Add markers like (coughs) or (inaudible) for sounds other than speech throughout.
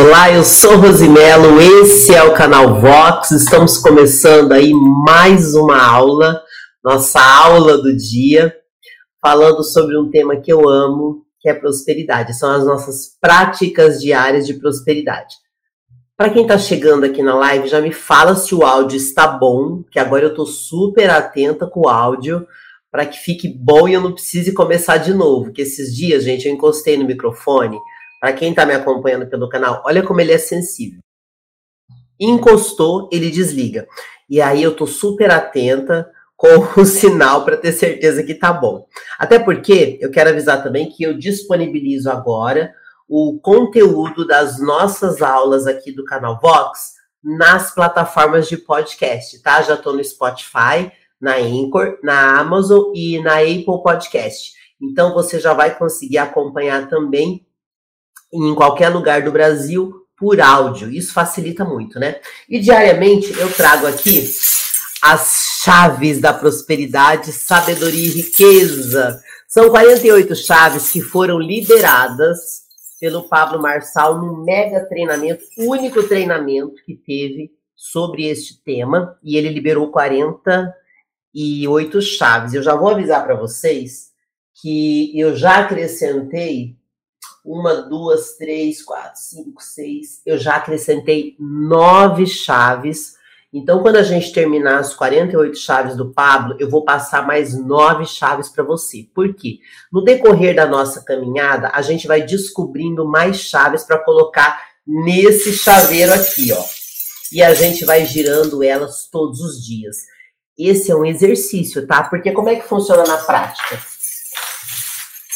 Olá, eu sou Rosimelo, esse é o canal Vox. Estamos começando aí mais uma aula, nossa aula do dia, falando sobre um tema que eu amo, que é prosperidade. São as nossas práticas diárias de prosperidade. Para quem está chegando aqui na live, já me fala se o áudio está bom, que agora eu estou super atenta com o áudio para que fique bom e eu não precise começar de novo. Que esses dias, gente, eu encostei no microfone para quem está me acompanhando pelo canal, olha como ele é sensível. Encostou, ele desliga. E aí eu tô super atenta com (laughs) o sinal para ter certeza que tá bom. Até porque eu quero avisar também que eu disponibilizo agora o conteúdo das nossas aulas aqui do canal Vox nas plataformas de podcast, tá? Já tô no Spotify, na Anchor, na Amazon e na Apple Podcast. Então você já vai conseguir acompanhar também em qualquer lugar do Brasil por áudio. Isso facilita muito, né? E diariamente eu trago aqui as chaves da prosperidade, sabedoria e riqueza. São 48 chaves que foram lideradas pelo Pablo Marçal no mega treinamento, único treinamento que teve sobre este tema, e ele liberou 48 chaves. Eu já vou avisar para vocês que eu já acrescentei uma, duas, três, quatro, cinco, seis. Eu já acrescentei nove chaves. Então, quando a gente terminar as 48 chaves do Pablo, eu vou passar mais nove chaves para você. Por quê? No decorrer da nossa caminhada, a gente vai descobrindo mais chaves para colocar nesse chaveiro aqui, ó. E a gente vai girando elas todos os dias. Esse é um exercício, tá? Porque como é que funciona na prática?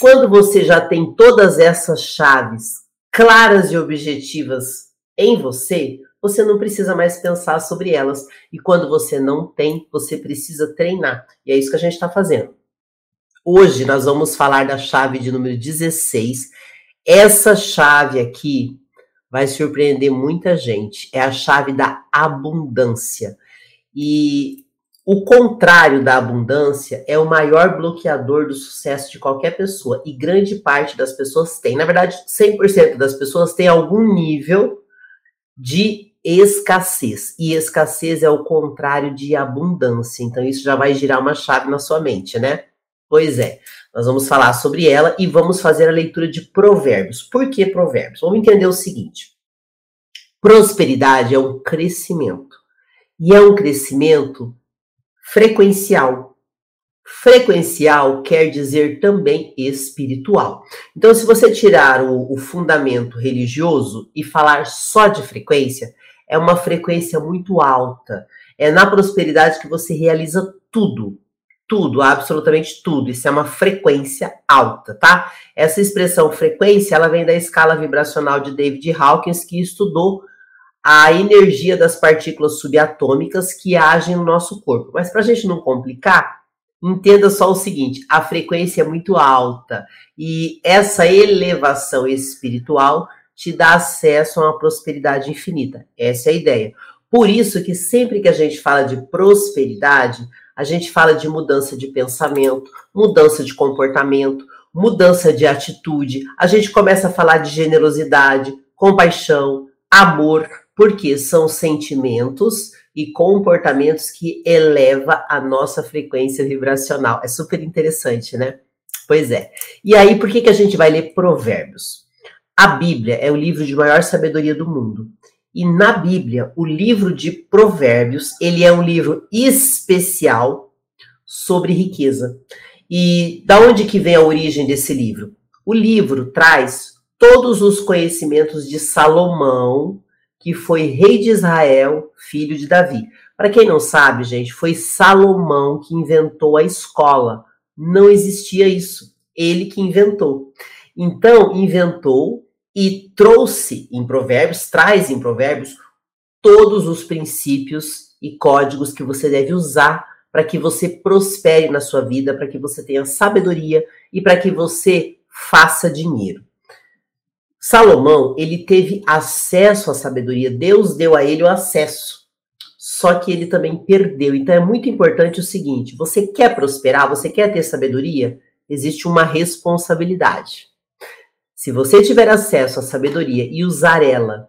Quando você já tem todas essas chaves claras e objetivas em você, você não precisa mais pensar sobre elas. E quando você não tem, você precisa treinar. E é isso que a gente está fazendo. Hoje nós vamos falar da chave de número 16. Essa chave aqui vai surpreender muita gente. É a chave da abundância. E o contrário da abundância é o maior bloqueador do sucesso de qualquer pessoa. E grande parte das pessoas tem. Na verdade, 100% das pessoas tem algum nível de escassez. E escassez é o contrário de abundância. Então, isso já vai girar uma chave na sua mente, né? Pois é. Nós vamos falar sobre ela e vamos fazer a leitura de provérbios. Por que provérbios? Vamos entender o seguinte: prosperidade é um crescimento. E é um crescimento frequencial. Frequencial quer dizer também espiritual. Então, se você tirar o, o, fundamento religioso e falar só de frequência, é uma frequência muito alta. É na prosperidade que você realiza tudo. Tudo, absolutamente tudo. Isso é uma frequência alta, tá? Essa expressão frequência, ela vem da escala vibracional de David Hawkins, que estudou a energia das partículas subatômicas que agem no nosso corpo. Mas para a gente não complicar, entenda só o seguinte: a frequência é muito alta e essa elevação espiritual te dá acesso a uma prosperidade infinita. Essa é a ideia. Por isso que sempre que a gente fala de prosperidade, a gente fala de mudança de pensamento, mudança de comportamento, mudança de atitude. A gente começa a falar de generosidade, compaixão, amor, porque são sentimentos e comportamentos que eleva a nossa frequência vibracional. É super interessante, né? Pois é. E aí, por que, que a gente vai ler Provérbios? A Bíblia é o livro de maior sabedoria do mundo. E na Bíblia, o livro de Provérbios, ele é um livro especial sobre riqueza. E da onde que vem a origem desse livro? O livro traz todos os conhecimentos de Salomão, que foi rei de Israel, filho de Davi. Para quem não sabe, gente, foi Salomão que inventou a escola. Não existia isso. Ele que inventou. Então, inventou e trouxe em Provérbios, traz em Provérbios todos os princípios e códigos que você deve usar para que você prospere na sua vida, para que você tenha sabedoria e para que você faça dinheiro. Salomão, ele teve acesso à sabedoria, Deus deu a ele o acesso. Só que ele também perdeu. Então é muito importante o seguinte: você quer prosperar, você quer ter sabedoria, existe uma responsabilidade. Se você tiver acesso à sabedoria e usar ela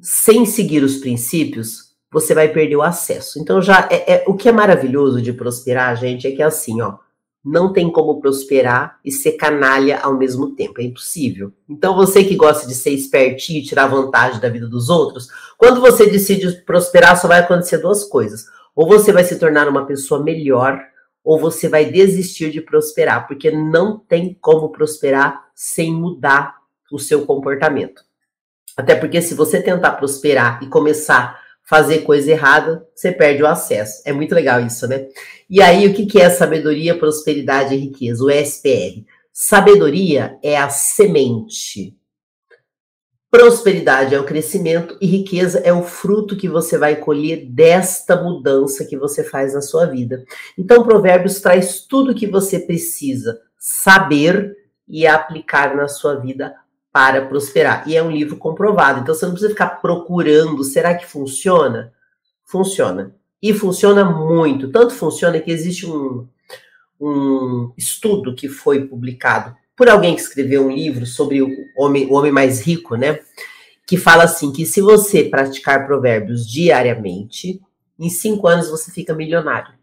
sem seguir os princípios, você vai perder o acesso. Então já é, é, o que é maravilhoso de prosperar, gente, é que é assim, ó, não tem como prosperar e ser canalha ao mesmo tempo, é impossível. Então você que gosta de ser espertinho e tirar vantagem da vida dos outros, quando você decide prosperar, só vai acontecer duas coisas. Ou você vai se tornar uma pessoa melhor, ou você vai desistir de prosperar, porque não tem como prosperar sem mudar o seu comportamento. Até porque se você tentar prosperar e começar fazer coisa errada, você perde o acesso. É muito legal isso, né? E aí, o que é sabedoria, prosperidade e riqueza? O SPR. Sabedoria é a semente. Prosperidade é o crescimento e riqueza é o fruto que você vai colher desta mudança que você faz na sua vida. Então, Provérbios traz tudo o que você precisa saber e aplicar na sua vida para prosperar. E é um livro comprovado. Então você não precisa ficar procurando, será que funciona? Funciona. E funciona muito. Tanto funciona que existe um, um estudo que foi publicado por alguém que escreveu um livro sobre o homem, o homem mais rico, né? Que fala assim: que se você praticar provérbios diariamente, em cinco anos você fica milionário.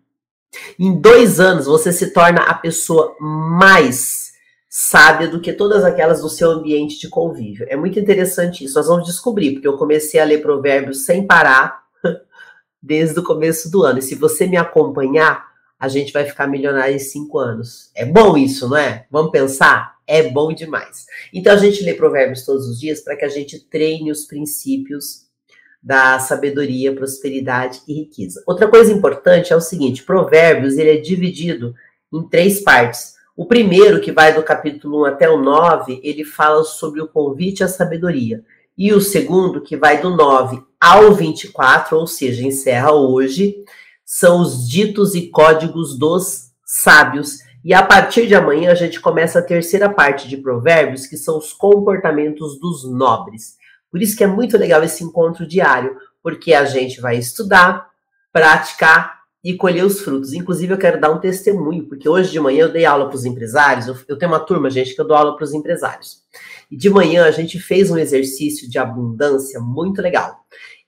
Em dois anos você se torna a pessoa mais sábia do que todas aquelas do seu ambiente de convívio. É muito interessante isso. Nós vamos descobrir, porque eu comecei a ler provérbios sem parar (laughs) desde o começo do ano. E se você me acompanhar, a gente vai ficar milionário em cinco anos. É bom isso, não é? Vamos pensar? É bom demais. Então a gente lê provérbios todos os dias para que a gente treine os princípios da sabedoria, prosperidade e riqueza. Outra coisa importante é o seguinte: provérbios ele é dividido em três partes. O primeiro, que vai do capítulo 1 até o 9, ele fala sobre o convite à sabedoria. E o segundo, que vai do 9 ao 24, ou seja, encerra hoje, são os ditos e códigos dos sábios. E a partir de amanhã a gente começa a terceira parte de Provérbios, que são os comportamentos dos nobres. Por isso que é muito legal esse encontro diário, porque a gente vai estudar, praticar e colher os frutos. Inclusive, eu quero dar um testemunho, porque hoje de manhã eu dei aula para os empresários. Eu, eu, tenho uma turma, gente, que eu dou aula para os empresários. E de manhã a gente fez um exercício de abundância muito legal.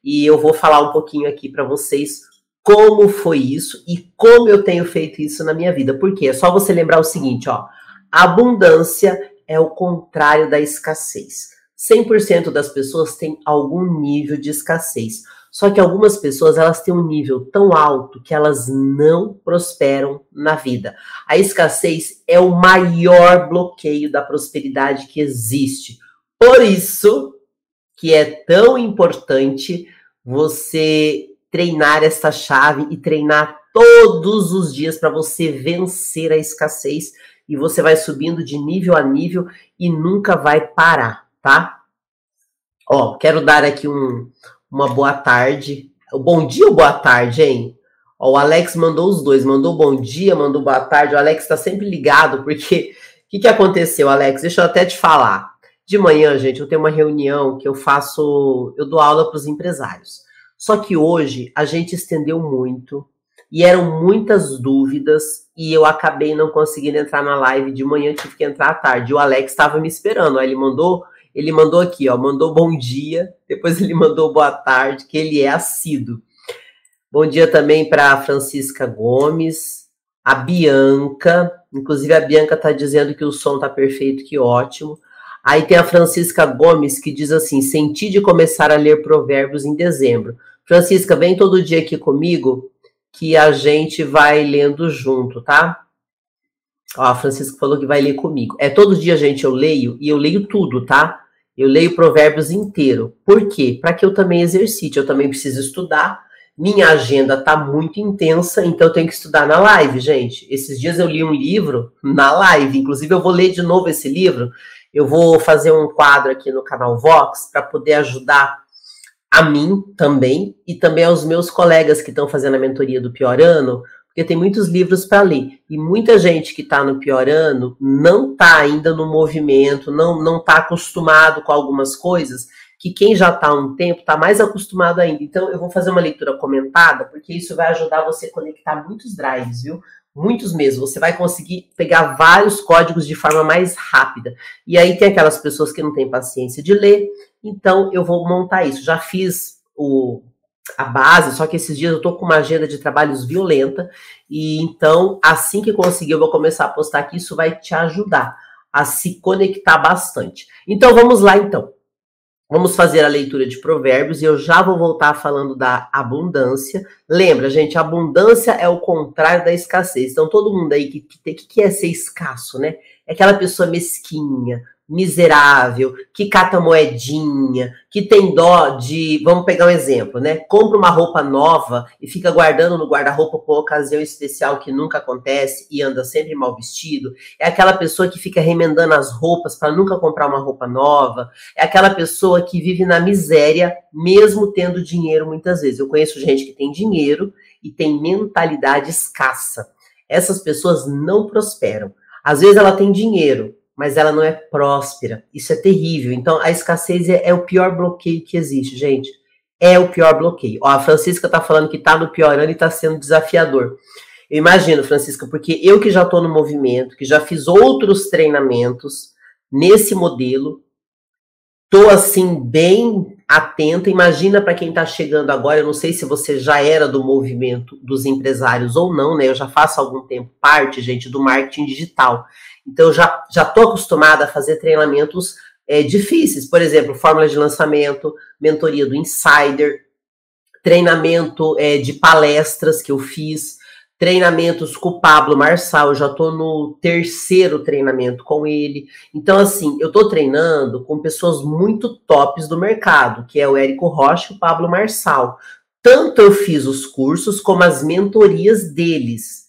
E eu vou falar um pouquinho aqui para vocês como foi isso e como eu tenho feito isso na minha vida. Porque é só você lembrar o seguinte, ó. Abundância é o contrário da escassez. 100% das pessoas têm algum nível de escassez. Só que algumas pessoas elas têm um nível tão alto que elas não prosperam na vida. A escassez é o maior bloqueio da prosperidade que existe. Por isso que é tão importante você treinar essa chave e treinar todos os dias para você vencer a escassez e você vai subindo de nível a nível e nunca vai parar, tá? Ó, quero dar aqui um, uma boa tarde. Bom dia ou boa tarde, hein? Ó, o Alex mandou os dois, mandou bom dia, mandou boa tarde. O Alex está sempre ligado, porque o (laughs) que, que aconteceu, Alex? Deixa eu até te falar. De manhã, gente, eu tenho uma reunião que eu faço, eu dou aula para os empresários. Só que hoje a gente estendeu muito e eram muitas dúvidas e eu acabei não conseguindo entrar na live de manhã, tive que entrar à tarde. O Alex estava me esperando, aí ele mandou ele mandou aqui, ó, mandou bom dia, depois ele mandou boa tarde, que ele é assíduo. Bom dia também para a Francisca Gomes, a Bianca, inclusive a Bianca está dizendo que o som está perfeito, que ótimo. Aí tem a Francisca Gomes que diz assim: senti de começar a ler provérbios em dezembro. Francisca, vem todo dia aqui comigo que a gente vai lendo junto, tá? Ó, a Francisca falou que vai ler comigo. É todo dia, gente, eu leio e eu leio tudo, tá? Eu leio Provérbios inteiro. Por quê? Para que eu também exercite. Eu também preciso estudar. Minha agenda tá muito intensa, então eu tenho que estudar na live, gente. Esses dias eu li um livro na live. Inclusive, eu vou ler de novo esse livro. Eu vou fazer um quadro aqui no canal Vox para poder ajudar a mim também e também aos meus colegas que estão fazendo a mentoria do pior ano, porque tem muitos livros para ler. E muita gente que está no pior ano não está ainda no movimento, não não está acostumado com algumas coisas que quem já está há um tempo está mais acostumado ainda. Então eu vou fazer uma leitura comentada, porque isso vai ajudar você a conectar muitos drives, viu? Muitos mesmo. Você vai conseguir pegar vários códigos de forma mais rápida. E aí tem aquelas pessoas que não têm paciência de ler, Então eu vou montar isso. Já fiz o, a base, só que esses dias eu tô com uma agenda de trabalhos violenta e então assim que conseguir eu vou começar a postar aqui, isso vai te ajudar a se conectar bastante. Então vamos lá então. Vamos fazer a leitura de provérbios e eu já vou voltar falando da abundância. Lembra, gente, abundância é o contrário da escassez. Então todo mundo aí que, que, que é ser escasso, né? É aquela pessoa mesquinha, miserável, que cata moedinha, que tem dó de, vamos pegar um exemplo, né? Compra uma roupa nova e fica guardando no guarda-roupa por ocasião especial que nunca acontece e anda sempre mal vestido. É aquela pessoa que fica remendando as roupas para nunca comprar uma roupa nova. É aquela pessoa que vive na miséria mesmo tendo dinheiro muitas vezes. Eu conheço gente que tem dinheiro e tem mentalidade escassa. Essas pessoas não prosperam. Às vezes ela tem dinheiro, mas ela não é próspera. Isso é terrível. Então, a escassez é, é o pior bloqueio que existe, gente. É o pior bloqueio. Ó, a Francisca tá falando que tá no pior ano e tá sendo desafiador. Eu imagino, Francisca, porque eu que já tô no movimento, que já fiz outros treinamentos nesse modelo, tô assim bem atenta. Imagina para quem está chegando agora, eu não sei se você já era do movimento dos empresários ou não, né? Eu já faço algum tempo parte, gente, do marketing digital. Então, já estou acostumada a fazer treinamentos é, difíceis, por exemplo, fórmula de lançamento, mentoria do insider, treinamento é, de palestras que eu fiz, treinamentos com o Pablo Marçal, eu já estou no terceiro treinamento com ele. Então, assim, eu estou treinando com pessoas muito tops do mercado, que é o Érico Rocha e o Pablo Marçal. Tanto eu fiz os cursos como as mentorias deles.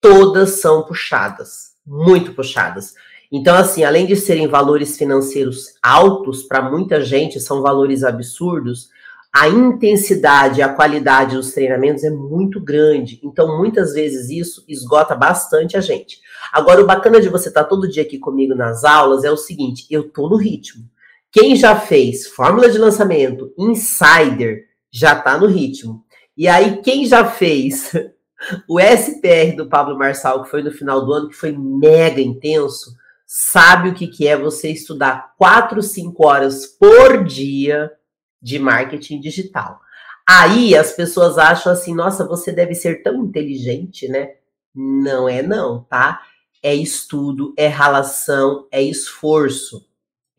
Todas são puxadas muito puxadas. Então, assim, além de serem valores financeiros altos, para muita gente são valores absurdos, a intensidade, a qualidade dos treinamentos é muito grande. Então, muitas vezes isso esgota bastante a gente. Agora, o bacana de você estar tá todo dia aqui comigo nas aulas é o seguinte: eu tô no ritmo. Quem já fez fórmula de lançamento, insider, já tá no ritmo. E aí, quem já fez o SPR do Pablo Marçal, que foi no final do ano, que foi mega intenso, sabe o que, que é você estudar 4, 5 horas por dia de marketing digital. Aí as pessoas acham assim, nossa, você deve ser tão inteligente, né? Não é não, tá? É estudo, é relação, é esforço.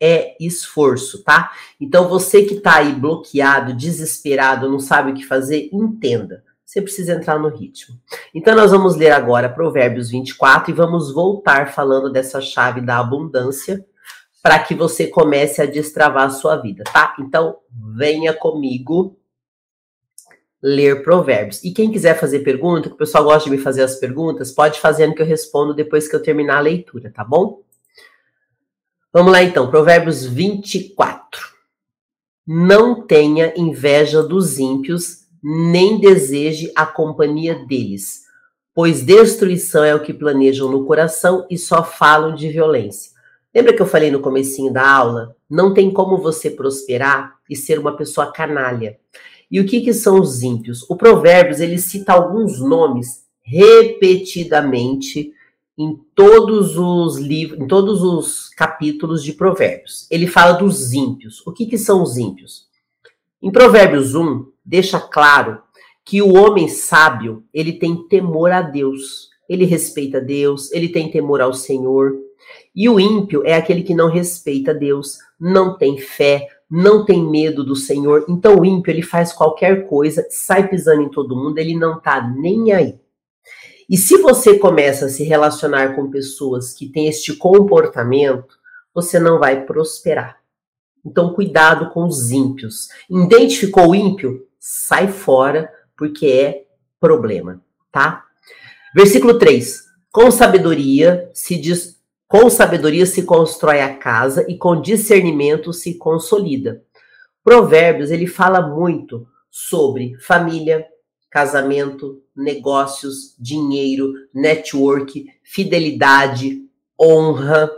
É esforço, tá? Então você que tá aí bloqueado, desesperado, não sabe o que fazer, entenda você precisa entrar no ritmo. Então, nós vamos ler agora Provérbios 24 e vamos voltar falando dessa chave da abundância para que você comece a destravar a sua vida, tá? Então, venha comigo ler Provérbios. E quem quiser fazer pergunta, que o pessoal gosta de me fazer as perguntas, pode fazendo que eu respondo depois que eu terminar a leitura, tá bom? Vamos lá então, Provérbios 24. Não tenha inveja dos ímpios nem deseje a companhia deles, pois destruição é o que planejam no coração e só falam de violência. Lembra que eu falei no comecinho da aula? Não tem como você prosperar e ser uma pessoa canalha. E o que, que são os ímpios? O Provérbios ele cita alguns nomes repetidamente em todos os livros, em todos os capítulos de Provérbios. Ele fala dos ímpios. O que, que são os ímpios? Em Provérbios 1, deixa claro que o homem sábio, ele tem temor a Deus. Ele respeita Deus, ele tem temor ao Senhor. E o ímpio é aquele que não respeita Deus, não tem fé, não tem medo do Senhor. Então o ímpio, ele faz qualquer coisa, sai pisando em todo mundo, ele não tá nem aí. E se você começa a se relacionar com pessoas que têm este comportamento, você não vai prosperar. Então, cuidado com os ímpios. Identificou o ímpio? Sai fora, porque é problema, tá? Versículo 3. Com sabedoria se diz, com sabedoria se constrói a casa e com discernimento se consolida. Provérbios, ele fala muito sobre família, casamento, negócios, dinheiro, network, fidelidade, honra,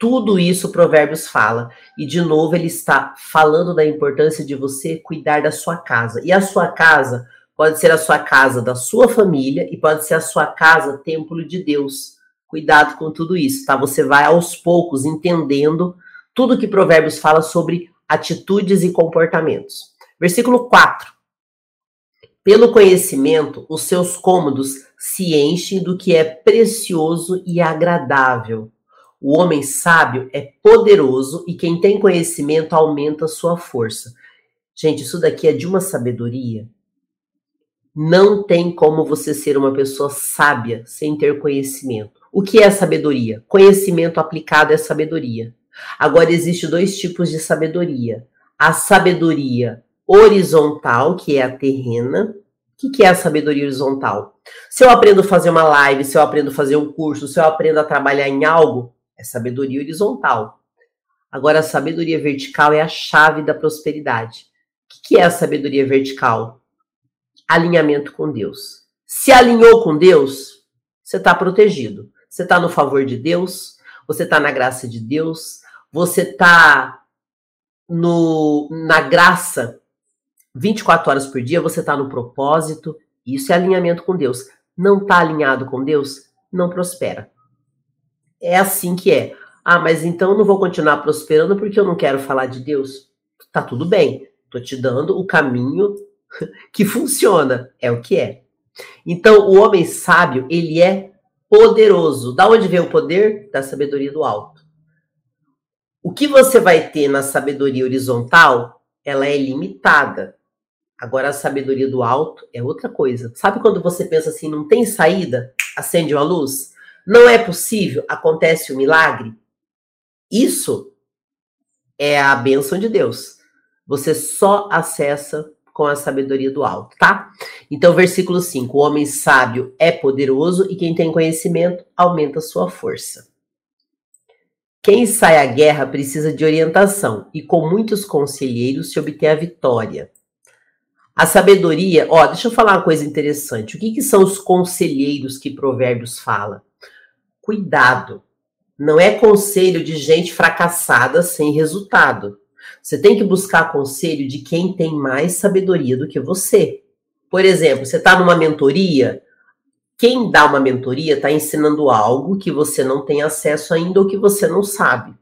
tudo isso Provérbios fala. E de novo ele está falando da importância de você cuidar da sua casa. E a sua casa pode ser a sua casa da sua família e pode ser a sua casa templo de Deus. Cuidado com tudo isso, tá? Você vai aos poucos entendendo tudo que Provérbios fala sobre atitudes e comportamentos. Versículo 4. Pelo conhecimento, os seus cômodos se enchem do que é precioso e agradável. O homem sábio é poderoso e quem tem conhecimento aumenta sua força. Gente, isso daqui é de uma sabedoria. Não tem como você ser uma pessoa sábia sem ter conhecimento. O que é sabedoria? Conhecimento aplicado é sabedoria. Agora, existe dois tipos de sabedoria. A sabedoria horizontal, que é a terrena. O que é a sabedoria horizontal? Se eu aprendo a fazer uma live, se eu aprendo a fazer um curso, se eu aprendo a trabalhar em algo, é sabedoria horizontal. Agora, a sabedoria vertical é a chave da prosperidade. O que é a sabedoria vertical? Alinhamento com Deus. Se alinhou com Deus, você está protegido. Você está no favor de Deus, você está na graça de Deus, você está na graça 24 horas por dia, você está no propósito. Isso é alinhamento com Deus. Não está alinhado com Deus, não prospera. É assim que é. Ah, mas então eu não vou continuar prosperando porque eu não quero falar de Deus. Tá tudo bem. Tô te dando o caminho (laughs) que funciona. É o que é. Então, o homem sábio, ele é poderoso. Da onde vem o poder? Da sabedoria do alto. O que você vai ter na sabedoria horizontal, ela é limitada. Agora, a sabedoria do alto é outra coisa. Sabe quando você pensa assim, não tem saída? Acende uma luz? Não é possível? Acontece o um milagre? Isso é a bênção de Deus. Você só acessa com a sabedoria do alto, tá? Então, versículo 5: O homem sábio é poderoso e quem tem conhecimento aumenta sua força. Quem sai à guerra precisa de orientação e com muitos conselheiros se obter a vitória. A sabedoria, ó, deixa eu falar uma coisa interessante. O que, que são os conselheiros que Provérbios fala? Cuidado. Não é conselho de gente fracassada sem resultado. Você tem que buscar conselho de quem tem mais sabedoria do que você. Por exemplo, você está numa mentoria, quem dá uma mentoria está ensinando algo que você não tem acesso ainda ou que você não sabe.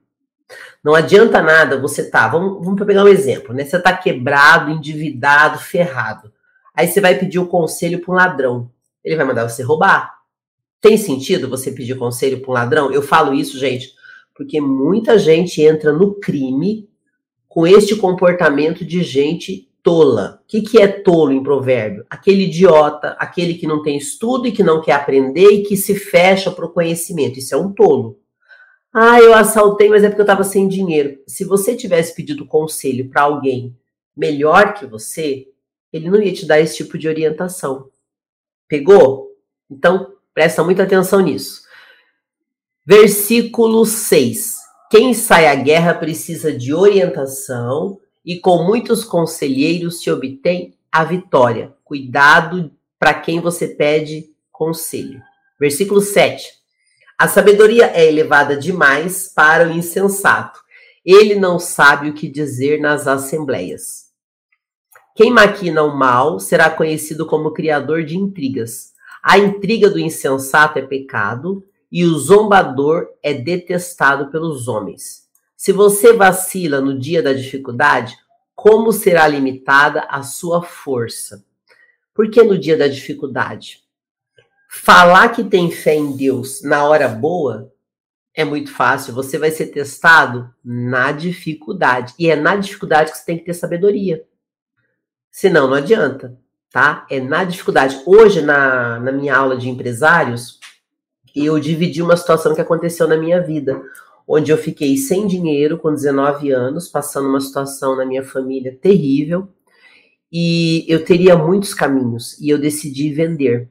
Não adianta nada você tá, vamos, vamos pegar um exemplo, né? Você tá quebrado, endividado, ferrado. Aí você vai pedir o um conselho para um ladrão. Ele vai mandar você roubar. Tem sentido você pedir conselho para um ladrão? Eu falo isso, gente, porque muita gente entra no crime com este comportamento de gente tola. O que, que é tolo em provérbio? Aquele idiota, aquele que não tem estudo e que não quer aprender e que se fecha para o conhecimento. Isso é um tolo. Ah, eu assaltei, mas é porque eu estava sem dinheiro. Se você tivesse pedido conselho para alguém melhor que você, ele não ia te dar esse tipo de orientação. Pegou? Então, Presta muita atenção nisso. Versículo 6. Quem sai à guerra precisa de orientação e com muitos conselheiros se obtém a vitória. Cuidado para quem você pede conselho. Versículo 7. A sabedoria é elevada demais para o insensato. Ele não sabe o que dizer nas assembleias. Quem maquina o mal será conhecido como criador de intrigas. A intriga do insensato é pecado e o zombador é detestado pelos homens. Se você vacila no dia da dificuldade, como será limitada a sua força? Por que no dia da dificuldade? Falar que tem fé em Deus na hora boa é muito fácil. Você vai ser testado na dificuldade. E é na dificuldade que você tem que ter sabedoria. Senão, não adianta tá? É na dificuldade. Hoje, na, na minha aula de empresários, eu dividi uma situação que aconteceu na minha vida, onde eu fiquei sem dinheiro com 19 anos, passando uma situação na minha família terrível, e eu teria muitos caminhos, e eu decidi vender.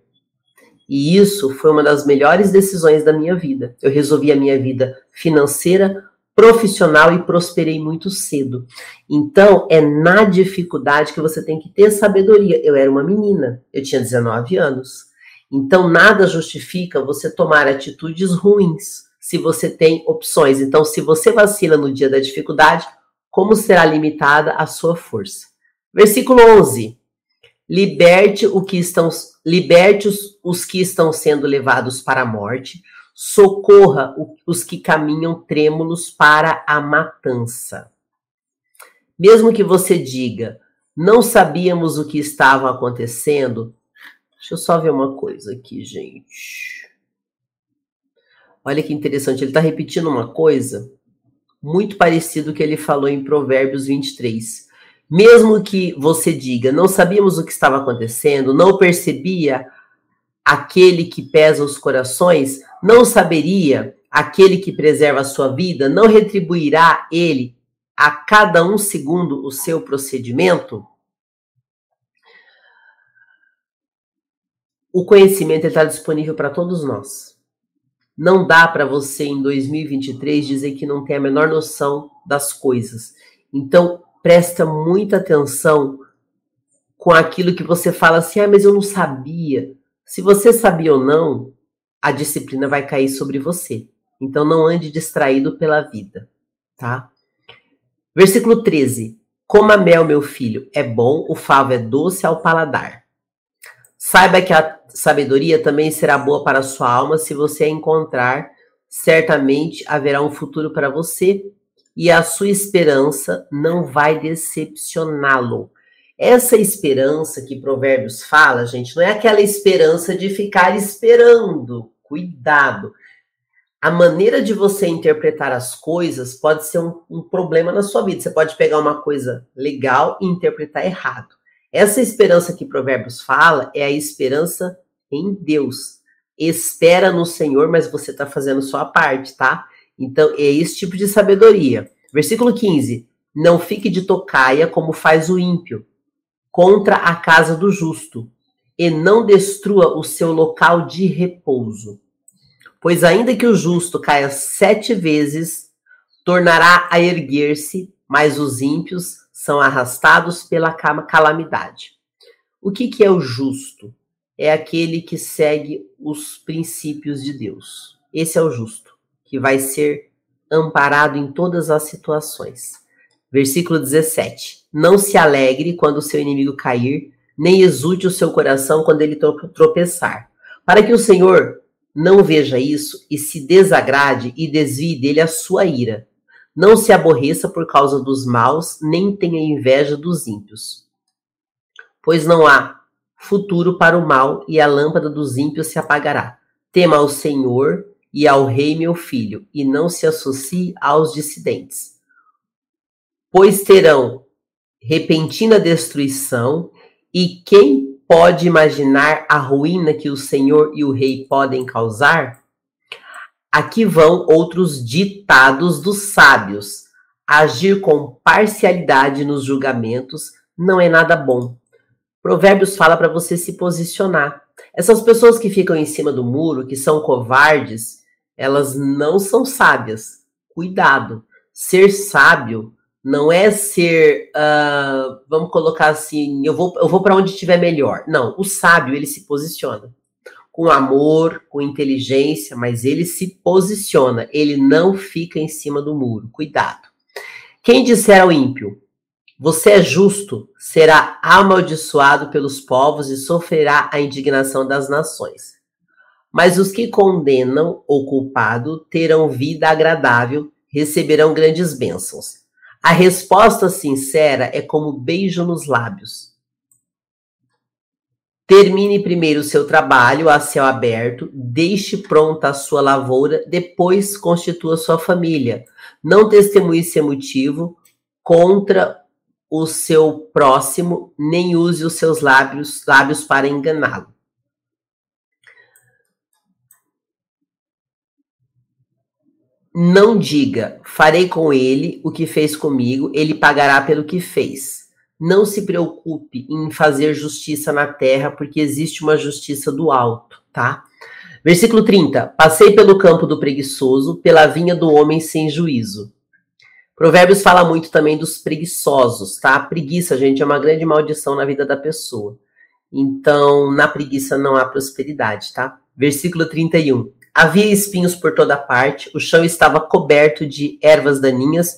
E isso foi uma das melhores decisões da minha vida. Eu resolvi a minha vida financeira, profissional e prosperei muito cedo. Então, é na dificuldade que você tem que ter sabedoria. Eu era uma menina, eu tinha 19 anos. Então, nada justifica você tomar atitudes ruins se você tem opções. Então, se você vacila no dia da dificuldade, como será limitada a sua força? Versículo 11. Liberte o que estão liberte os, os que estão sendo levados para a morte socorra os que caminham trêmulos para a matança. Mesmo que você diga, não sabíamos o que estava acontecendo. Deixa eu só ver uma coisa aqui, gente. Olha que interessante, ele está repetindo uma coisa muito parecido que ele falou em Provérbios 23. Mesmo que você diga, não sabíamos o que estava acontecendo, não percebia aquele que pesa os corações, não saberia aquele que preserva a sua vida, não retribuirá ele a cada um segundo o seu procedimento? O conhecimento está disponível para todos nós. Não dá para você em 2023 dizer que não tem a menor noção das coisas. Então, presta muita atenção com aquilo que você fala assim: "Ah, mas eu não sabia". Se você sabia ou não, a disciplina vai cair sobre você. Então não ande distraído pela vida, tá? Versículo 13. Coma mel, meu filho, é bom, o favo é doce ao paladar. Saiba que a sabedoria também será boa para a sua alma se você a encontrar. Certamente haverá um futuro para você e a sua esperança não vai decepcioná-lo. Essa esperança que Provérbios fala, gente, não é aquela esperança de ficar esperando. Cuidado. A maneira de você interpretar as coisas pode ser um, um problema na sua vida. Você pode pegar uma coisa legal e interpretar errado. Essa esperança que Provérbios fala é a esperança em Deus. Espera no Senhor, mas você está fazendo sua parte, tá? Então, é esse tipo de sabedoria. Versículo 15: Não fique de tocaia como faz o ímpio contra a casa do justo, e não destrua o seu local de repouso. Pois ainda que o justo caia sete vezes, tornará a erguer-se, mas os ímpios são arrastados pela calamidade. O que, que é o justo? É aquele que segue os princípios de Deus. Esse é o justo, que vai ser amparado em todas as situações. Versículo 17: Não se alegre quando o seu inimigo cair, nem exulte o seu coração quando ele tropeçar, para que o Senhor não veja isso e se desagrade e desvie dele a sua ira. Não se aborreça por causa dos maus, nem tenha inveja dos ímpios. Pois não há futuro para o mal, e a lâmpada dos ímpios se apagará. Tema ao Senhor e ao Rei meu filho, e não se associe aos dissidentes. Pois terão repentina destruição, e quem pode imaginar a ruína que o Senhor e o Rei podem causar? Aqui vão outros ditados dos sábios. Agir com parcialidade nos julgamentos não é nada bom. Provérbios fala para você se posicionar. Essas pessoas que ficam em cima do muro, que são covardes, elas não são sábias. Cuidado. Ser sábio não é ser, uh, vamos colocar assim, eu vou, eu vou para onde estiver melhor. Não, o sábio ele se posiciona com amor, com inteligência, mas ele se posiciona, ele não fica em cima do muro. Cuidado. Quem disser ao ímpio, você é justo, será amaldiçoado pelos povos e sofrerá a indignação das nações. Mas os que condenam o culpado terão vida agradável, receberão grandes bênçãos. A resposta sincera é como beijo nos lábios. Termine primeiro o seu trabalho a céu aberto, deixe pronta a sua lavoura, depois constitua sua família. Não testemunhe seu motivo contra o seu próximo, nem use os seus lábios, lábios para enganá-lo. Não diga, farei com ele o que fez comigo, ele pagará pelo que fez. Não se preocupe em fazer justiça na terra, porque existe uma justiça do alto, tá? Versículo 30. Passei pelo campo do preguiçoso, pela vinha do homem sem juízo. Provérbios fala muito também dos preguiçosos, tá? A preguiça, gente, é uma grande maldição na vida da pessoa. Então, na preguiça não há prosperidade, tá? Versículo 31. Havia espinhos por toda parte, o chão estava coberto de ervas daninhas,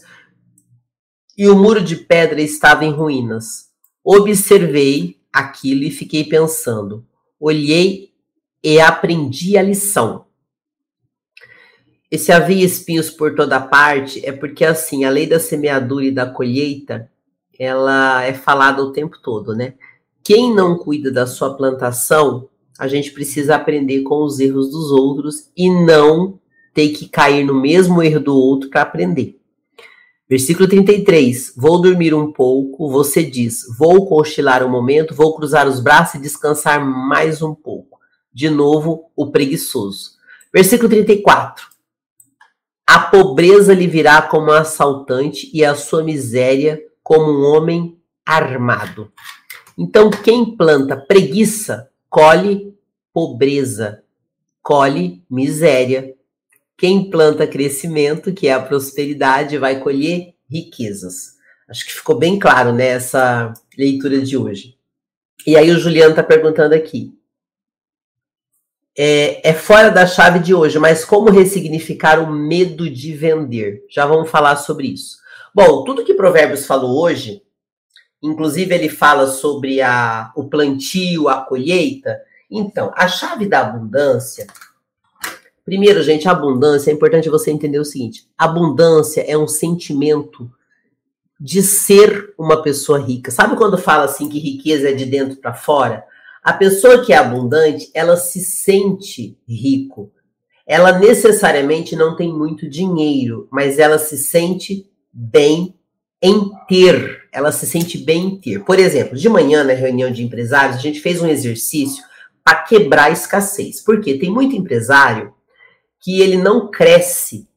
e o muro de pedra estava em ruínas. Observei aquilo e fiquei pensando. Olhei e aprendi a lição. Esse havia espinhos por toda parte é porque, assim, a lei da semeadura e da colheita ela é falada o tempo todo, né? Quem não cuida da sua plantação, a gente precisa aprender com os erros dos outros e não ter que cair no mesmo erro do outro para aprender. Versículo 33. Vou dormir um pouco, você diz, vou cochilar um momento, vou cruzar os braços e descansar mais um pouco. De novo, o preguiçoso. Versículo 34. A pobreza lhe virá como um assaltante e a sua miséria como um homem armado. Então, quem planta preguiça, colhe pobreza, colhe miséria. Quem planta crescimento, que é a prosperidade, vai colher riquezas. Acho que ficou bem claro nessa né, leitura de hoje. E aí o Juliano está perguntando aqui. É, é, fora da chave de hoje, mas como ressignificar o medo de vender? Já vamos falar sobre isso. Bom, tudo que Provérbios falou hoje, inclusive ele fala sobre a, o plantio, a colheita. Então, a chave da abundância. Primeiro, gente, abundância é importante você entender o seguinte: abundância é um sentimento de ser uma pessoa rica. Sabe quando fala assim que riqueza é de dentro para fora? A pessoa que é abundante, ela se sente rico. Ela necessariamente não tem muito dinheiro, mas ela se sente bem em ter, ela se sente bem em ter. Por exemplo, de manhã na reunião de empresários, a gente fez um exercício para quebrar a escassez. Porque tem muito empresário que ele não cresce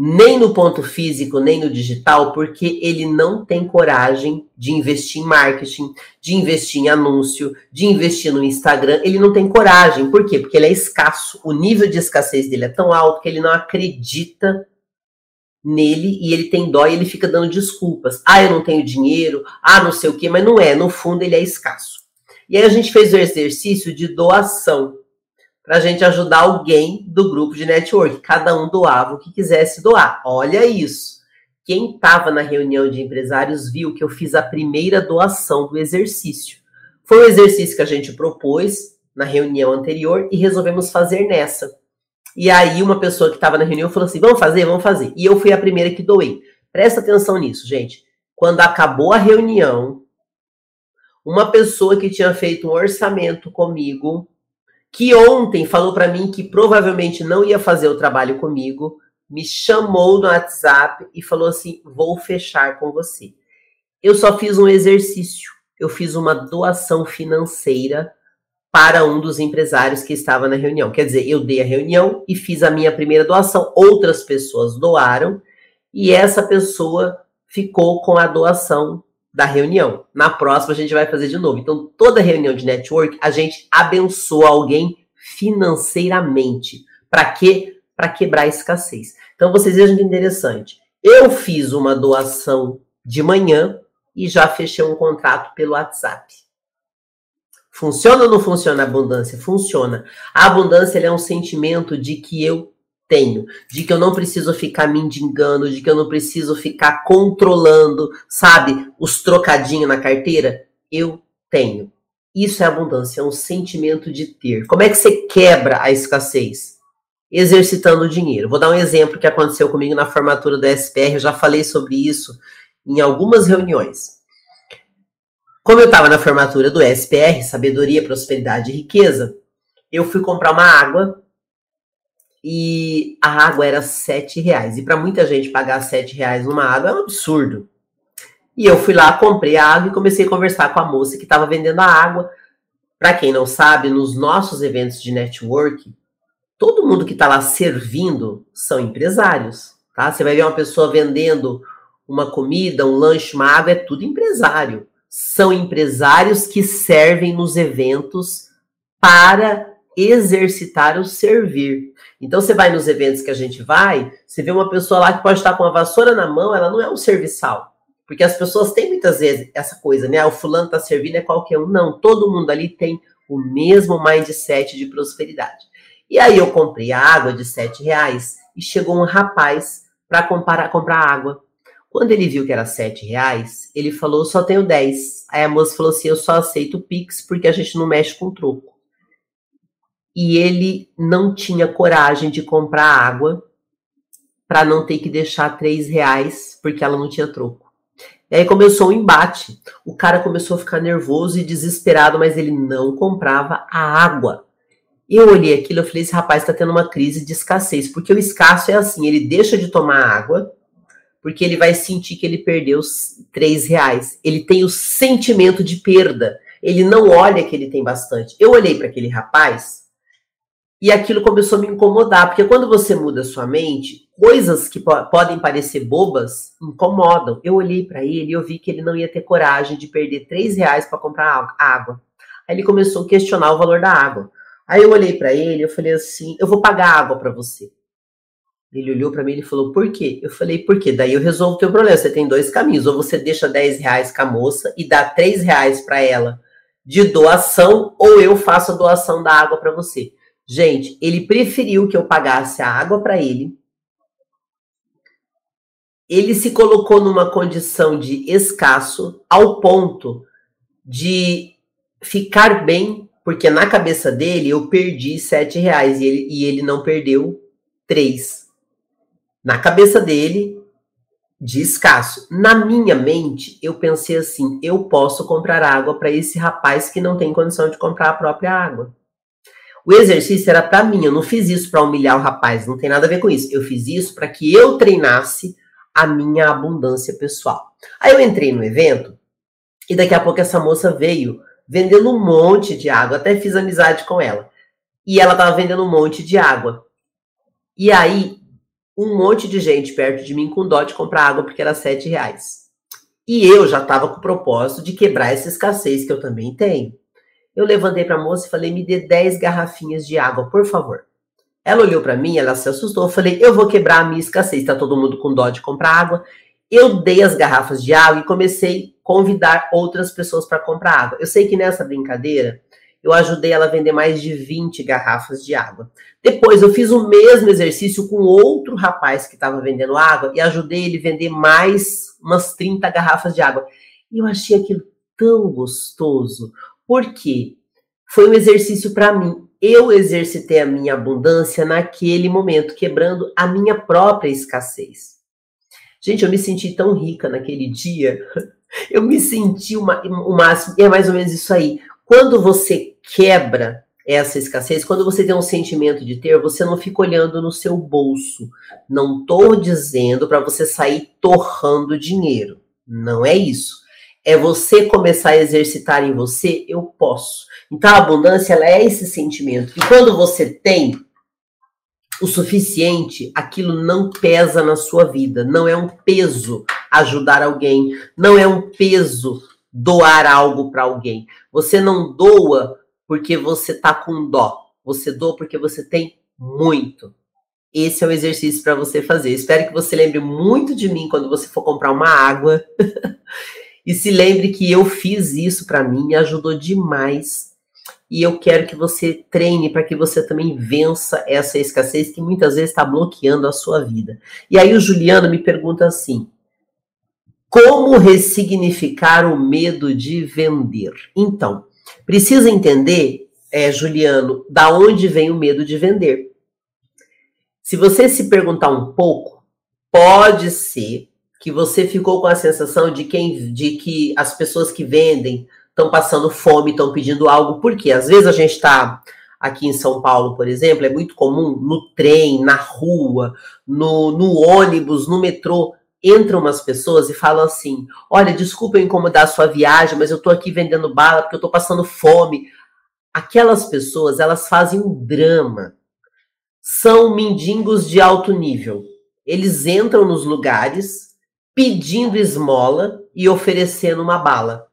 nem no ponto físico, nem no digital, porque ele não tem coragem de investir em marketing, de investir em anúncio, de investir no Instagram. Ele não tem coragem. Por quê? Porque ele é escasso. O nível de escassez dele é tão alto que ele não acredita nele e ele tem dó e ele fica dando desculpas. Ah, eu não tenho dinheiro, ah, não sei o quê, mas não é, no fundo ele é escasso. E aí a gente fez o exercício de doação para a gente ajudar alguém do grupo de network. Cada um doava o que quisesse doar. Olha isso. Quem estava na reunião de empresários viu que eu fiz a primeira doação do exercício. Foi um exercício que a gente propôs na reunião anterior e resolvemos fazer nessa. E aí uma pessoa que estava na reunião falou assim: vamos fazer, vamos fazer. E eu fui a primeira que doei. Presta atenção nisso, gente. Quando acabou a reunião, uma pessoa que tinha feito um orçamento comigo, que ontem falou para mim que provavelmente não ia fazer o trabalho comigo, me chamou no WhatsApp e falou assim: vou fechar com você. Eu só fiz um exercício, eu fiz uma doação financeira para um dos empresários que estava na reunião. Quer dizer, eu dei a reunião e fiz a minha primeira doação, outras pessoas doaram e essa pessoa ficou com a doação da reunião. Na próxima a gente vai fazer de novo. Então, toda reunião de network, a gente abençoa alguém financeiramente. Para quê? Para quebrar a escassez. Então, vocês vejam que interessante. Eu fiz uma doação de manhã e já fechei um contrato pelo WhatsApp. Funciona ou não funciona a abundância? Funciona. A abundância é um sentimento de que eu tenho, de que eu não preciso ficar mendigando, de que eu não preciso ficar controlando, sabe, os trocadinhos na carteira. Eu tenho. Isso é abundância, é um sentimento de ter. Como é que você quebra a escassez? Exercitando o dinheiro. Vou dar um exemplo que aconteceu comigo na formatura da SPR, eu já falei sobre isso em algumas reuniões. Como eu estava na formatura do SPR, Sabedoria, Prosperidade e Riqueza, eu fui comprar uma água e a água era sete reais. E para muita gente pagar sete reais numa água é um absurdo. E eu fui lá, comprei a água e comecei a conversar com a moça que estava vendendo a água. Para quem não sabe, nos nossos eventos de network, todo mundo que está lá servindo são empresários. Tá? Você vai ver uma pessoa vendendo uma comida, um lanche, uma água, é tudo empresário são empresários que servem nos eventos para exercitar o servir. Então você vai nos eventos que a gente vai, você vê uma pessoa lá que pode estar com a vassoura na mão, ela não é um serviçal. Porque as pessoas têm muitas vezes essa coisa, né? Ah, o fulano está servindo é qualquer um. Não, todo mundo ali tem o mesmo mindset de prosperidade. E aí eu comprei água de sete reais e chegou um rapaz para comprar água. Quando ele viu que era sete reais, ele falou, só tenho 10. Aí a moça falou assim, eu só aceito o Pix porque a gente não mexe com troco. E ele não tinha coragem de comprar água para não ter que deixar três reais porque ela não tinha troco. E aí começou um embate. O cara começou a ficar nervoso e desesperado, mas ele não comprava a água. Eu olhei aquilo e falei: esse rapaz está tendo uma crise de escassez, porque o escasso é assim: ele deixa de tomar água, porque ele vai sentir que ele perdeu os três reais. Ele tem o sentimento de perda. Ele não olha que ele tem bastante. Eu olhei para aquele rapaz e aquilo começou a me incomodar, porque quando você muda sua mente, coisas que po podem parecer bobas incomodam. Eu olhei para ele e eu vi que ele não ia ter coragem de perder três reais para comprar água. Aí ele começou a questionar o valor da água. Aí eu olhei para ele, eu falei assim: "Eu vou pagar água para você". Ele olhou para mim e falou: "Por quê?". Eu falei: "Por quê? Daí eu resolvo o teu problema. Você tem dois caminhos. Ou você deixa 10 reais com a moça e dá 3 reais para ela de doação, ou eu faço a doação da água para você". Gente, ele preferiu que eu pagasse a água para ele. Ele se colocou numa condição de escasso ao ponto de ficar bem porque na cabeça dele eu perdi sete reais e ele, e ele não perdeu três. Na cabeça dele, de escasso. Na minha mente, eu pensei assim: eu posso comprar água para esse rapaz que não tem condição de comprar a própria água. O exercício era para mim, eu não fiz isso para humilhar o rapaz, não tem nada a ver com isso. Eu fiz isso para que eu treinasse a minha abundância pessoal. Aí eu entrei no evento e daqui a pouco essa moça veio vendendo um monte de água. Até fiz amizade com ela. E ela estava vendendo um monte de água. E aí, um monte de gente perto de mim com dó de comprar água porque era sete reais. E eu já estava com o propósito de quebrar essa escassez que eu também tenho. Eu levantei para a moça e falei: me dê 10 garrafinhas de água, por favor. Ela olhou para mim, ela se assustou. Eu falei: eu vou quebrar a minha escassez. Está todo mundo com dó de comprar água. Eu dei as garrafas de água e comecei a convidar outras pessoas para comprar água. Eu sei que nessa brincadeira eu ajudei ela a vender mais de 20 garrafas de água. Depois eu fiz o mesmo exercício com outro rapaz que estava vendendo água e ajudei ele a vender mais umas 30 garrafas de água. E eu achei aquilo tão gostoso. Por quê? Foi um exercício para mim. Eu exercitei a minha abundância naquele momento, quebrando a minha própria escassez. Gente, eu me senti tão rica naquele dia. (laughs) Eu me senti uma, o máximo. E é mais ou menos isso aí. Quando você quebra essa escassez, quando você tem um sentimento de ter, você não fica olhando no seu bolso. Não estou dizendo para você sair torrando dinheiro. Não é isso. É você começar a exercitar em você, eu posso. Então a abundância ela é esse sentimento. E quando você tem, o suficiente, aquilo não pesa na sua vida. Não é um peso ajudar alguém, não é um peso doar algo para alguém. Você não doa porque você tá com dó. Você doa porque você tem muito. Esse é o exercício para você fazer. Espero que você lembre muito de mim quando você for comprar uma água. (laughs) e se lembre que eu fiz isso para mim, me ajudou demais e eu quero que você treine para que você também vença essa escassez que muitas vezes está bloqueando a sua vida. E aí o Juliano me pergunta assim: como ressignificar o medo de vender? Então, precisa entender, é, Juliano, da onde vem o medo de vender. Se você se perguntar um pouco, pode ser que você ficou com a sensação de, quem, de que as pessoas que vendem estão passando fome, estão pedindo algo, porque às vezes a gente está aqui em São Paulo, por exemplo, é muito comum no trem, na rua, no, no ônibus, no metrô, entram umas pessoas e falam assim: Olha, desculpa incomodar a sua viagem, mas eu estou aqui vendendo bala porque eu estou passando fome. Aquelas pessoas, elas fazem um drama. São mendigos de alto nível. Eles entram nos lugares pedindo esmola e oferecendo uma bala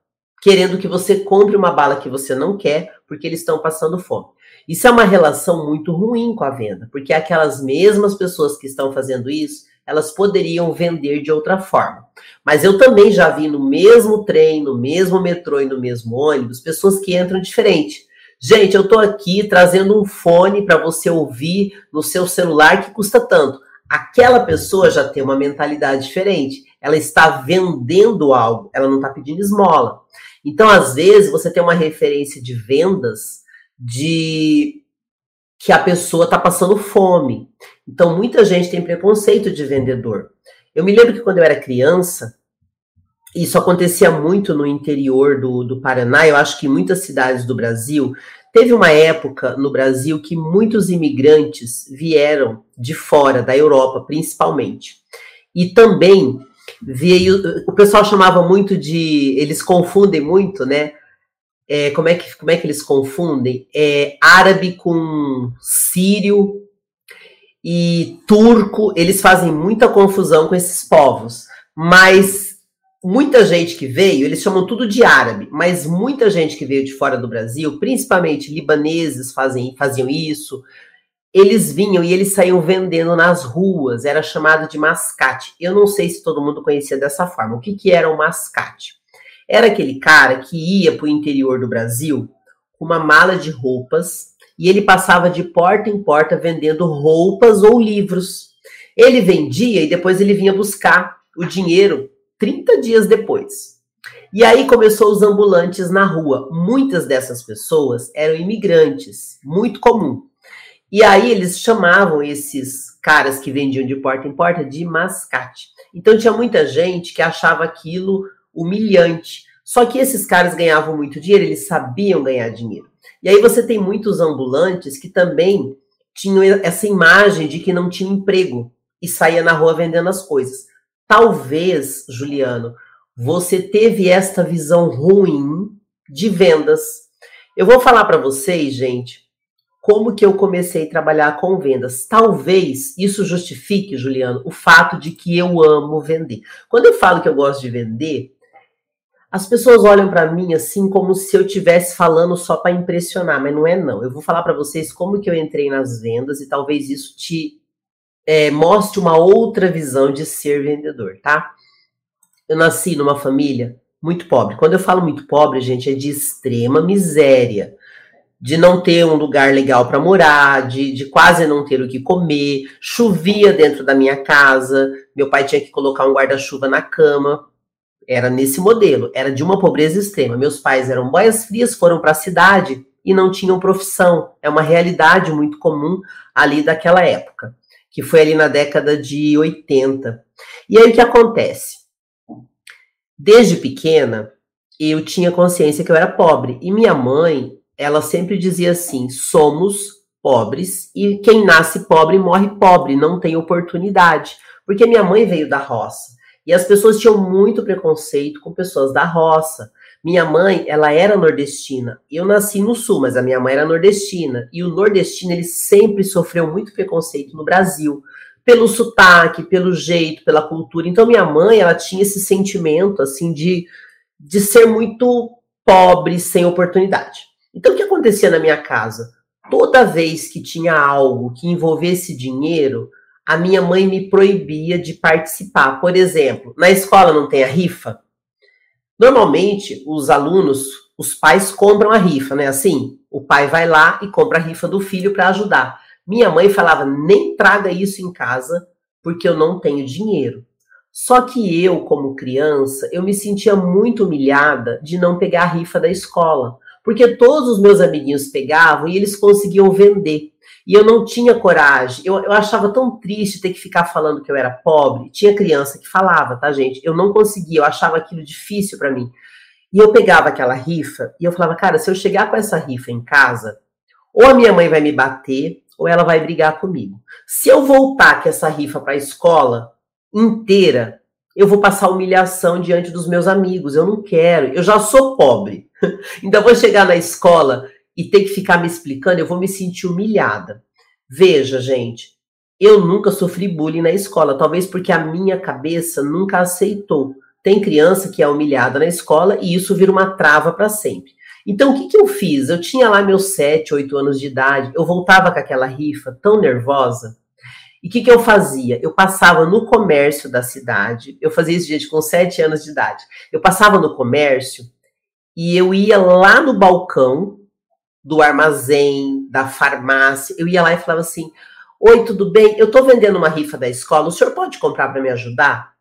querendo que você compre uma bala que você não quer, porque eles estão passando fome. Isso é uma relação muito ruim com a venda, porque aquelas mesmas pessoas que estão fazendo isso, elas poderiam vender de outra forma. Mas eu também já vi no mesmo trem, no mesmo metrô e no mesmo ônibus, pessoas que entram diferente. Gente, eu estou aqui trazendo um fone para você ouvir no seu celular que custa tanto. Aquela pessoa já tem uma mentalidade diferente. Ela está vendendo algo, ela não está pedindo esmola. Então, às vezes, você tem uma referência de vendas de que a pessoa está passando fome. Então, muita gente tem preconceito de vendedor. Eu me lembro que quando eu era criança, isso acontecia muito no interior do, do Paraná, eu acho que em muitas cidades do Brasil. Teve uma época no Brasil que muitos imigrantes vieram de fora, da Europa principalmente. E também veio. O pessoal chamava muito de. Eles confundem muito, né? É, como, é que, como é que eles confundem? É, árabe com sírio e turco, eles fazem muita confusão com esses povos. Mas muita gente que veio, eles chamam tudo de árabe, mas muita gente que veio de fora do Brasil, principalmente libaneses fazem, faziam isso, eles vinham e eles saíam vendendo nas ruas, era chamado de mascate. Eu não sei se todo mundo conhecia dessa forma. O que, que era o mascate? Era aquele cara que ia para o interior do Brasil com uma mala de roupas e ele passava de porta em porta vendendo roupas ou livros. Ele vendia e depois ele vinha buscar o dinheiro 30 dias depois. E aí começou os ambulantes na rua. Muitas dessas pessoas eram imigrantes, muito comum. E aí eles chamavam esses caras que vendiam de porta em porta de mascate. Então tinha muita gente que achava aquilo humilhante. Só que esses caras ganhavam muito dinheiro, eles sabiam ganhar dinheiro. E aí você tem muitos ambulantes que também tinham essa imagem de que não tinha emprego e saía na rua vendendo as coisas. Talvez, Juliano, você teve esta visão ruim de vendas. Eu vou falar para vocês, gente, como que eu comecei a trabalhar com vendas. Talvez isso justifique, Juliano, o fato de que eu amo vender. Quando eu falo que eu gosto de vender, as pessoas olham para mim assim como se eu estivesse falando só para impressionar, mas não é não. Eu vou falar para vocês como que eu entrei nas vendas e talvez isso te é, mostre uma outra visão de ser vendedor, tá? Eu nasci numa família muito pobre. Quando eu falo muito pobre, gente, é de extrema miséria. De não ter um lugar legal para morar, de, de quase não ter o que comer, chovia dentro da minha casa, meu pai tinha que colocar um guarda-chuva na cama, era nesse modelo, era de uma pobreza extrema. Meus pais eram boias frias, foram para a cidade e não tinham profissão. É uma realidade muito comum ali daquela época, que foi ali na década de 80. E aí o que acontece? Desde pequena, eu tinha consciência que eu era pobre. E minha mãe, ela sempre dizia assim: somos pobres e quem nasce pobre morre pobre, não tem oportunidade. Porque minha mãe veio da roça. E as pessoas tinham muito preconceito com pessoas da roça. Minha mãe, ela era nordestina. Eu nasci no sul, mas a minha mãe era nordestina. E o nordestino, ele sempre sofreu muito preconceito no Brasil. Pelo sotaque, pelo jeito, pela cultura. Então, minha mãe, ela tinha esse sentimento, assim, de, de ser muito pobre, sem oportunidade. Então, o que acontecia na minha casa? Toda vez que tinha algo que envolvesse dinheiro, a minha mãe me proibia de participar. Por exemplo, na escola não tem a rifa? Normalmente, os alunos, os pais compram a rifa, né? Assim, o pai vai lá e compra a rifa do filho para ajudar. Minha mãe falava: nem traga isso em casa, porque eu não tenho dinheiro. Só que eu, como criança, eu me sentia muito humilhada de não pegar a rifa da escola, porque todos os meus amiguinhos pegavam e eles conseguiam vender. E eu não tinha coragem. Eu, eu achava tão triste ter que ficar falando que eu era pobre. Tinha criança que falava, tá, gente? Eu não conseguia, eu achava aquilo difícil para mim. E eu pegava aquela rifa e eu falava, cara, se eu chegar com essa rifa em casa, ou a minha mãe vai me bater, ou ela vai brigar comigo. Se eu voltar com essa rifa para a escola inteira, eu vou passar humilhação diante dos meus amigos. Eu não quero. Eu já sou pobre. (laughs) Então, vou chegar na escola e ter que ficar me explicando, eu vou me sentir humilhada. Veja, gente, eu nunca sofri bullying na escola, talvez porque a minha cabeça nunca aceitou. Tem criança que é humilhada na escola e isso vira uma trava para sempre. Então, o que, que eu fiz? Eu tinha lá meus 7, 8 anos de idade, eu voltava com aquela rifa tão nervosa. E o que, que eu fazia? Eu passava no comércio da cidade, eu fazia isso, gente, com 7 anos de idade. Eu passava no comércio e eu ia lá no balcão do armazém, da farmácia. Eu ia lá e falava assim: Oi, tudo bem? Eu estou vendendo uma rifa da escola, o senhor pode comprar para me ajudar?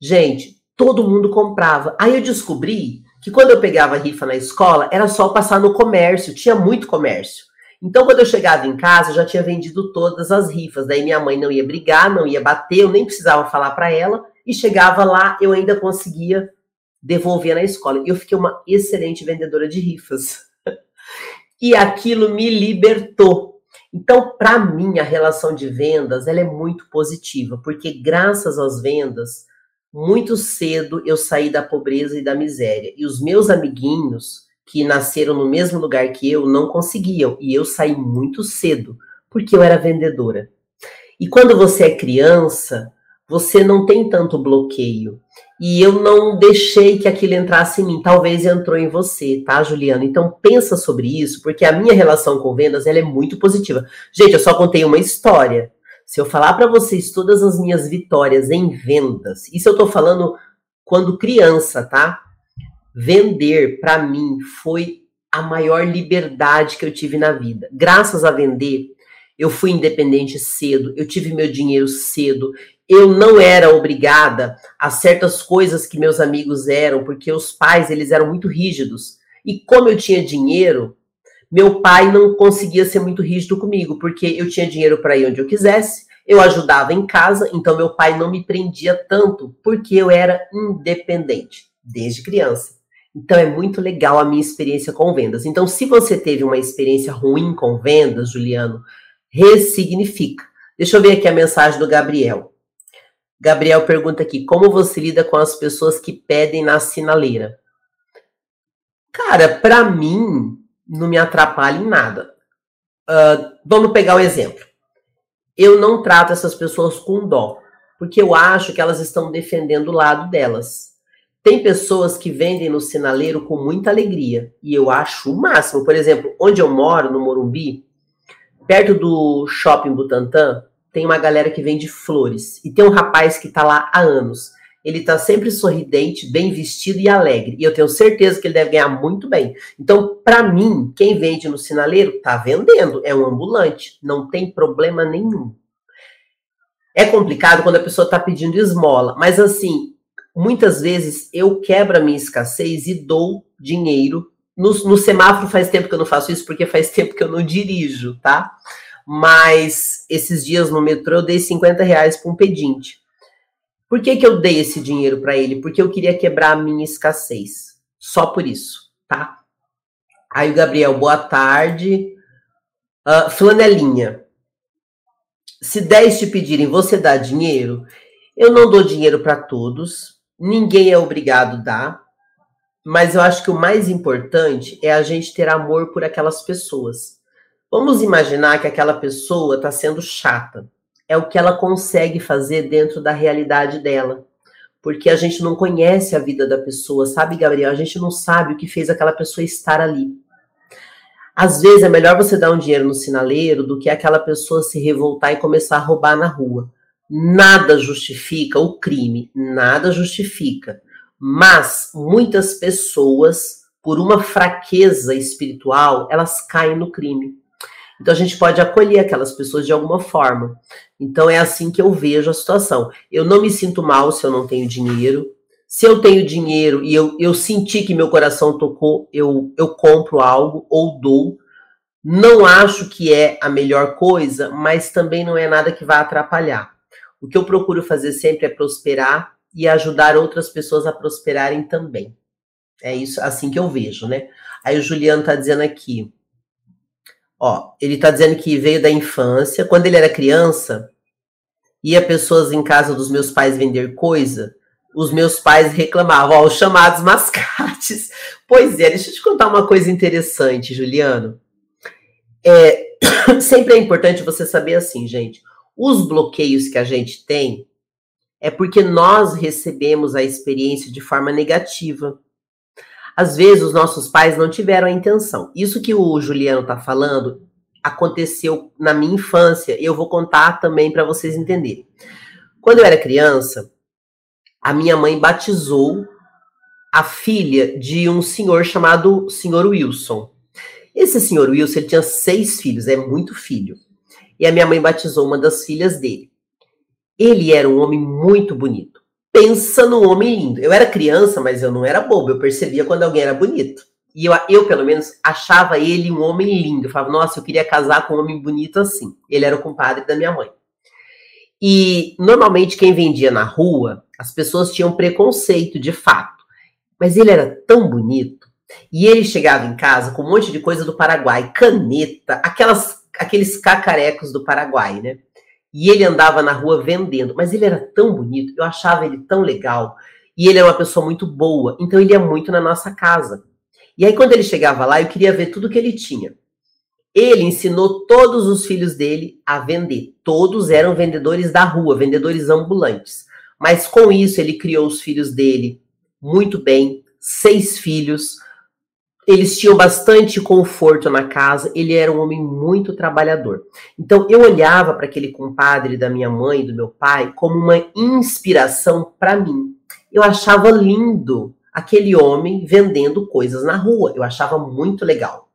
Gente, todo mundo comprava. Aí eu descobri que quando eu pegava rifa na escola, era só passar no comércio, tinha muito comércio. Então, quando eu chegava em casa, eu já tinha vendido todas as rifas. Daí minha mãe não ia brigar, não ia bater, eu nem precisava falar para ela. E chegava lá, eu ainda conseguia devolvia na escola. Eu fiquei uma excelente vendedora de rifas. E aquilo me libertou. Então, para mim, a relação de vendas ela é muito positiva, porque graças às vendas, muito cedo eu saí da pobreza e da miséria. E os meus amiguinhos, que nasceram no mesmo lugar que eu, não conseguiam. E eu saí muito cedo, porque eu era vendedora. E quando você é criança, você não tem tanto bloqueio. E eu não deixei que aquilo entrasse em mim. Talvez entrou em você, tá, Juliana? Então pensa sobre isso, porque a minha relação com vendas ela é muito positiva. Gente, eu só contei uma história. Se eu falar para vocês todas as minhas vitórias em vendas, isso eu tô falando quando criança, tá? Vender para mim foi a maior liberdade que eu tive na vida. Graças a vender, eu fui independente cedo, eu tive meu dinheiro cedo, eu não era obrigada a certas coisas que meus amigos eram, porque os pais eles eram muito rígidos. E como eu tinha dinheiro, meu pai não conseguia ser muito rígido comigo, porque eu tinha dinheiro para ir onde eu quisesse, eu ajudava em casa, então meu pai não me prendia tanto, porque eu era independente desde criança. Então é muito legal a minha experiência com vendas. Então, se você teve uma experiência ruim com vendas, Juliano, ressignifica. Deixa eu ver aqui a mensagem do Gabriel. Gabriel pergunta aqui: como você lida com as pessoas que pedem na sinaleira? Cara, para mim, não me atrapalha em nada. Uh, vamos pegar um exemplo. Eu não trato essas pessoas com dó, porque eu acho que elas estão defendendo o lado delas. Tem pessoas que vendem no sinaleiro com muita alegria, e eu acho o máximo. Por exemplo, onde eu moro, no Morumbi, perto do shopping Butantã, tem uma galera que vende flores. E tem um rapaz que tá lá há anos. Ele tá sempre sorridente, bem vestido e alegre. E eu tenho certeza que ele deve ganhar muito bem. Então, para mim, quem vende no sinaleiro tá vendendo, é um ambulante, não tem problema nenhum. É complicado quando a pessoa tá pedindo esmola, mas assim, muitas vezes eu quebro a minha escassez e dou dinheiro. No, no semáforo faz tempo que eu não faço isso, porque faz (laughs) tempo que eu não dirijo, tá? mas esses dias no metrô eu dei 50 reais para um pedinte. Por que, que eu dei esse dinheiro para ele? Porque eu queria quebrar a minha escassez. Só por isso, tá? Aí o Gabriel, boa tarde. Uh, flanelinha. Se 10 te pedirem, você dá dinheiro? Eu não dou dinheiro para todos. Ninguém é obrigado a dar. Mas eu acho que o mais importante é a gente ter amor por aquelas pessoas. Vamos imaginar que aquela pessoa está sendo chata. É o que ela consegue fazer dentro da realidade dela. Porque a gente não conhece a vida da pessoa, sabe, Gabriel? A gente não sabe o que fez aquela pessoa estar ali. Às vezes é melhor você dar um dinheiro no sinaleiro do que aquela pessoa se revoltar e começar a roubar na rua. Nada justifica o crime, nada justifica. Mas muitas pessoas, por uma fraqueza espiritual, elas caem no crime. Então a gente pode acolher aquelas pessoas de alguma forma. Então é assim que eu vejo a situação. Eu não me sinto mal se eu não tenho dinheiro. Se eu tenho dinheiro e eu, eu senti que meu coração tocou, eu, eu compro algo ou dou. Não acho que é a melhor coisa, mas também não é nada que vá atrapalhar. O que eu procuro fazer sempre é prosperar e ajudar outras pessoas a prosperarem também. É isso assim que eu vejo, né? Aí o Juliano tá dizendo aqui, Ó, ele está dizendo que veio da infância. Quando ele era criança, ia pessoas em casa dos meus pais vender coisa. Os meus pais reclamavam, ó, os chamados mascates. (laughs) Pois é, deixa eu te contar uma coisa interessante, Juliano. É, (coughs) sempre é importante você saber assim, gente. Os bloqueios que a gente tem é porque nós recebemos a experiência de forma negativa. Às vezes os nossos pais não tiveram a intenção. Isso que o Juliano está falando aconteceu na minha infância. Eu vou contar também para vocês entenderem. Quando eu era criança, a minha mãe batizou a filha de um senhor chamado Senhor Wilson. Esse senhor Wilson ele tinha seis filhos, é muito filho. E a minha mãe batizou uma das filhas dele. Ele era um homem muito bonito pensa no homem lindo. Eu era criança, mas eu não era bobo. Eu percebia quando alguém era bonito. E eu, eu, pelo menos, achava ele um homem lindo. Eu falava, nossa, eu queria casar com um homem bonito assim. Ele era o compadre da minha mãe. E normalmente quem vendia na rua, as pessoas tinham preconceito de fato. Mas ele era tão bonito. E ele chegava em casa com um monte de coisa do Paraguai, caneta, aquelas, aqueles cacarecos do Paraguai, né? E ele andava na rua vendendo, mas ele era tão bonito, eu achava ele tão legal. E ele é uma pessoa muito boa, então ele ia muito na nossa casa. E aí, quando ele chegava lá, eu queria ver tudo que ele tinha. Ele ensinou todos os filhos dele a vender. Todos eram vendedores da rua, vendedores ambulantes. Mas com isso, ele criou os filhos dele muito bem, seis filhos. Eles tinham bastante conforto na casa. Ele era um homem muito trabalhador. Então, eu olhava para aquele compadre da minha mãe e do meu pai como uma inspiração para mim. Eu achava lindo aquele homem vendendo coisas na rua. Eu achava muito legal.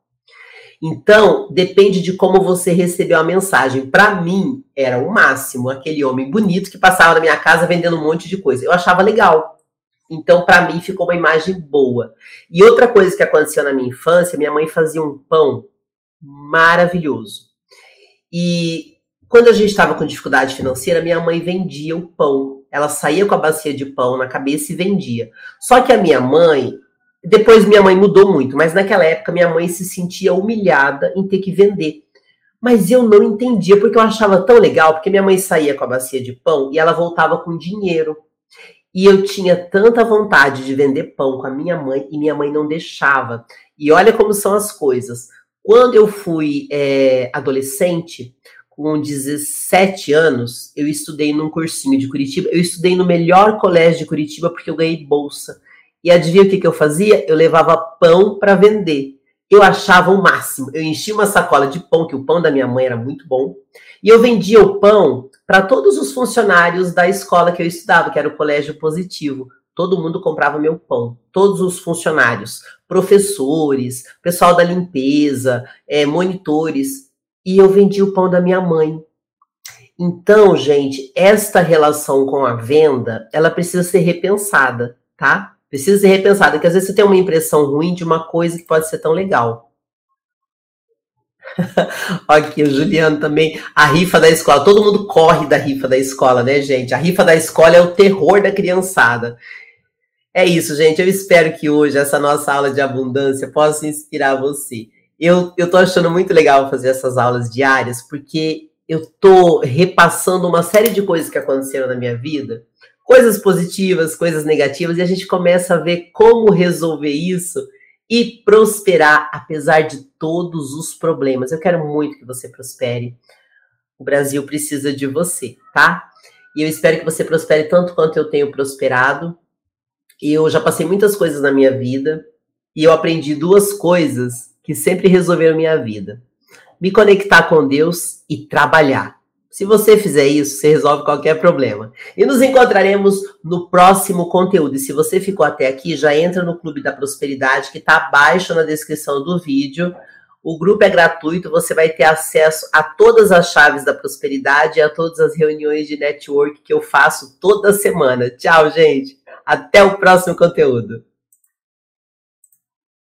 Então, depende de como você recebeu a mensagem. Para mim, era o máximo aquele homem bonito que passava na minha casa vendendo um monte de coisa. Eu achava legal. Então, para mim, ficou uma imagem boa. E outra coisa que aconteceu na minha infância, minha mãe fazia um pão maravilhoso. E quando a gente estava com dificuldade financeira, minha mãe vendia o pão ela saía com a bacia de pão na cabeça e vendia. Só que a minha mãe, depois minha mãe mudou muito, mas naquela época minha mãe se sentia humilhada em ter que vender. Mas eu não entendia, porque eu achava tão legal, porque minha mãe saía com a bacia de pão e ela voltava com dinheiro. E eu tinha tanta vontade de vender pão com a minha mãe e minha mãe não deixava. E olha como são as coisas. Quando eu fui é, adolescente, com 17 anos, eu estudei num cursinho de Curitiba. Eu estudei no melhor colégio de Curitiba porque eu ganhei bolsa. E adivinha o que, que eu fazia? Eu levava pão para vender. Eu achava o máximo. Eu enchia uma sacola de pão, que o pão da minha mãe era muito bom. E eu vendia o pão para todos os funcionários da escola que eu estudava, que era o Colégio Positivo. Todo mundo comprava meu pão. Todos os funcionários, professores, pessoal da limpeza, é, monitores e eu vendi o pão da minha mãe. Então, gente, esta relação com a venda, ela precisa ser repensada, tá? Precisa ser repensada, porque às vezes você tem uma impressão ruim de uma coisa que pode ser tão legal. (laughs) aqui o Juliano também, a rifa da escola. Todo mundo corre da rifa da escola, né, gente? A rifa da escola é o terror da criançada. É isso, gente. Eu espero que hoje essa nossa aula de abundância possa inspirar você. Eu, eu tô achando muito legal fazer essas aulas diárias, porque eu tô repassando uma série de coisas que aconteceram na minha vida, coisas positivas, coisas negativas, e a gente começa a ver como resolver isso e prosperar apesar de todos os problemas. Eu quero muito que você prospere. O Brasil precisa de você, tá? E eu espero que você prospere tanto quanto eu tenho prosperado. Eu já passei muitas coisas na minha vida e eu aprendi duas coisas que sempre resolveram minha vida. Me conectar com Deus e trabalhar. Se você fizer isso, você resolve qualquer problema. E nos encontraremos no próximo conteúdo. E se você ficou até aqui, já entra no Clube da Prosperidade, que está abaixo na descrição do vídeo. O grupo é gratuito, você vai ter acesso a todas as chaves da prosperidade e a todas as reuniões de network que eu faço toda semana. Tchau, gente. Até o próximo conteúdo.